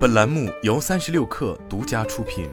本栏目由三十六氪独家出品。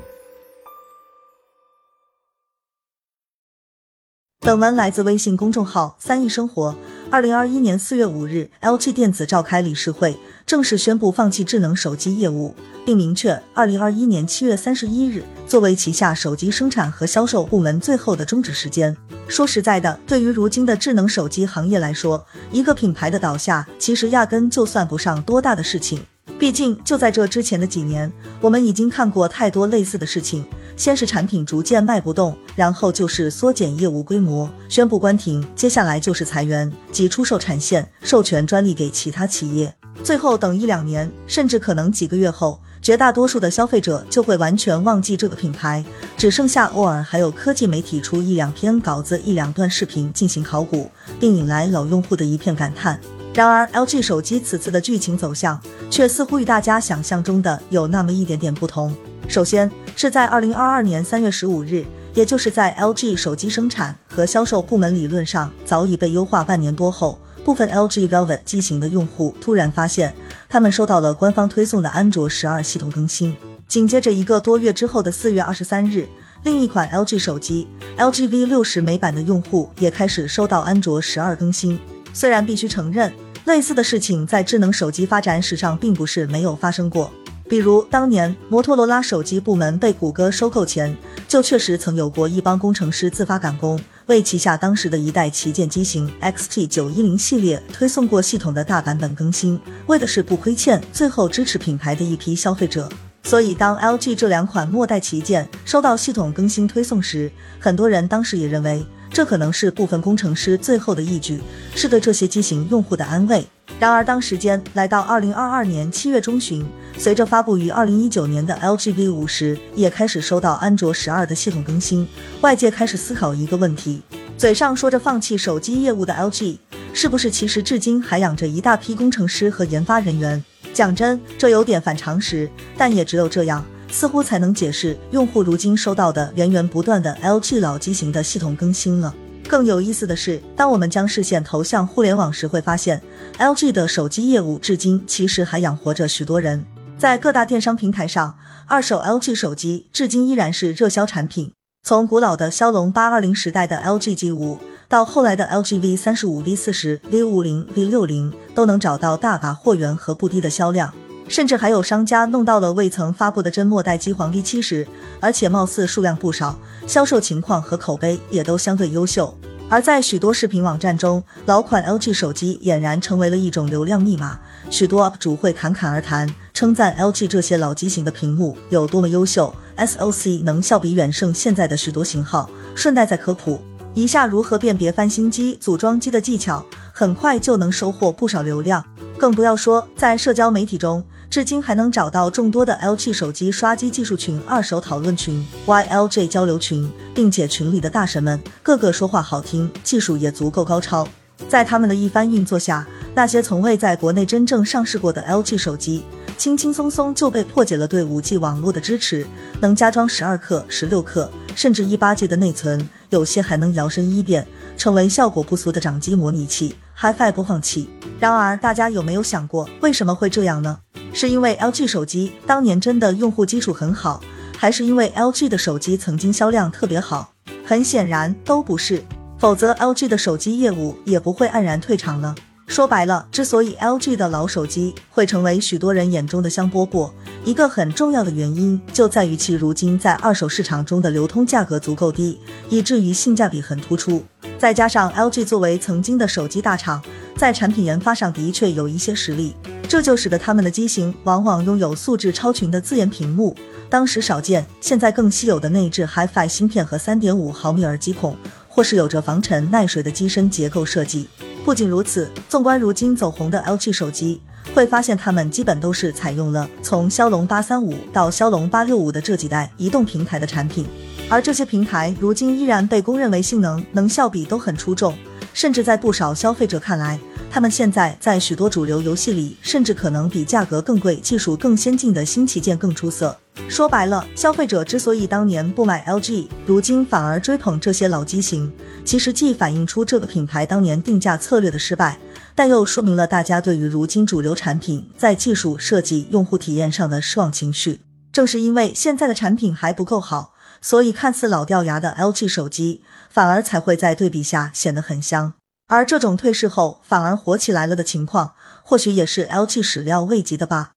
本文来自微信公众号“三亿生活”。二零二一年四月五日，LG 电子召开理事会，正式宣布放弃智能手机业务，并明确二零二一年七月三十一日作为旗下手机生产和销售部门最后的终止时间。说实在的，对于如今的智能手机行业来说，一个品牌的倒下，其实压根就算不上多大的事情。毕竟，就在这之前的几年，我们已经看过太多类似的事情。先是产品逐渐卖不动，然后就是缩减业务规模，宣布关停，接下来就是裁员及出售产线、授权专利给其他企业。最后等一两年，甚至可能几个月后，绝大多数的消费者就会完全忘记这个品牌，只剩下偶尔还有科技媒体出一两篇稿子、一两段视频进行考古，并引来老用户的一片感叹。然而，LG 手机此次的剧情走向却似乎与大家想象中的有那么一点点不同。首先是在二零二二年三月十五日，也就是在 LG 手机生产和销售部门理论上早已被优化半年多后，部分 LG Velvet 机型的用户突然发现，他们收到了官方推送的安卓十二系统更新。紧接着一个多月之后的四月二十三日，另一款 LG 手机 LG V 六十美版的用户也开始收到安卓十二更新。虽然必须承认。类似的事情在智能手机发展史上并不是没有发生过，比如当年摩托罗拉手机部门被谷歌收购前，就确实曾有过一帮工程师自发赶工，为旗下当时的一代旗舰机型 XT 九一零系列推送过系统的大版本更新，为的是不亏欠最后支持品牌的一批消费者。所以当 LG 这两款末代旗舰收到系统更新推送时，很多人当时也认为。这可能是部分工程师最后的一举，是对这些机型用户的安慰。然而，当时间来到二零二二年七月中旬，随着发布于二零一九年的 LG V 五十也开始收到安卓十二的系统更新，外界开始思考一个问题：嘴上说着放弃手机业务的 LG，是不是其实至今还养着一大批工程师和研发人员？讲真，这有点反常识，但也只有这样。似乎才能解释用户如今收到的源源不断的 LG 老机型的系统更新了。更有意思的是，当我们将视线投向互联网时，会发现 LG 的手机业务至今其实还养活着许多人。在各大电商平台上，二手 LG 手机至今依然是热销产品。从古老的骁龙八二零时代的 LG G 五，到后来的 LG V 三十五、V 四十、V 五零、V 六零，都能找到大把货源和不低的销量。甚至还有商家弄到了未曾发布的真末代机皇 V 七十，而且貌似数量不少，销售情况和口碑也都相对优秀。而在许多视频网站中，老款 LG 手机俨然成为了一种流量密码，许多 UP 主会侃侃而谈，称赞 LG 这些老机型的屏幕有多么优秀，SOC 能效比远胜现在的许多型号。顺带再科普一下如何辨别翻新机、组装机的技巧，很快就能收获不少流量。更不要说在社交媒体中。至今还能找到众多的 LG 手机刷机技术群、二手讨论群、YLJ 交流群，并且群里的大神们个个说话好听，技术也足够高超。在他们的一番运作下，那些从未在国内真正上市过的 LG 手机，轻轻松松就被破解了对 5G 网络的支持，能加装十二克、十六克，甚至一八 G 的内存，有些还能摇身一变成为效果不俗的掌机模拟器、HiFi 播放器。然而，大家有没有想过，为什么会这样呢？是因为 LG 手机当年真的用户基础很好，还是因为 LG 的手机曾经销量特别好？很显然都不是，否则 LG 的手机业务也不会黯然退场了。说白了，之所以 LG 的老手机会成为许多人眼中的香饽饽，一个很重要的原因就在于其如今在二手市场中的流通价格足够低，以至于性价比很突出。再加上 LG 作为曾经的手机大厂，在产品研发上的确有一些实力。这就使得他们的机型往往拥有素质超群的自研屏幕，当时少见，现在更稀有的内置 HiFi 芯片和3.5毫米耳机孔，或是有着防尘耐水的机身结构设计。不仅如此，纵观如今走红的 LG 手机，会发现它们基本都是采用了从骁龙835到骁龙865的这几代移动平台的产品，而这些平台如今依然被公认为性能、能效比都很出众，甚至在不少消费者看来。他们现在在许多主流游戏里，甚至可能比价格更贵、技术更先进的新旗舰更出色。说白了，消费者之所以当年不买 LG，如今反而追捧这些老机型，其实既反映出这个品牌当年定价策略的失败，但又说明了大家对于如今主流产品在技术设计、用户体验上的失望情绪。正是因为现在的产品还不够好，所以看似老掉牙的 LG 手机反而才会在对比下显得很香。而这种退市后反而火起来了的情况，或许也是 LG 始料未及的吧。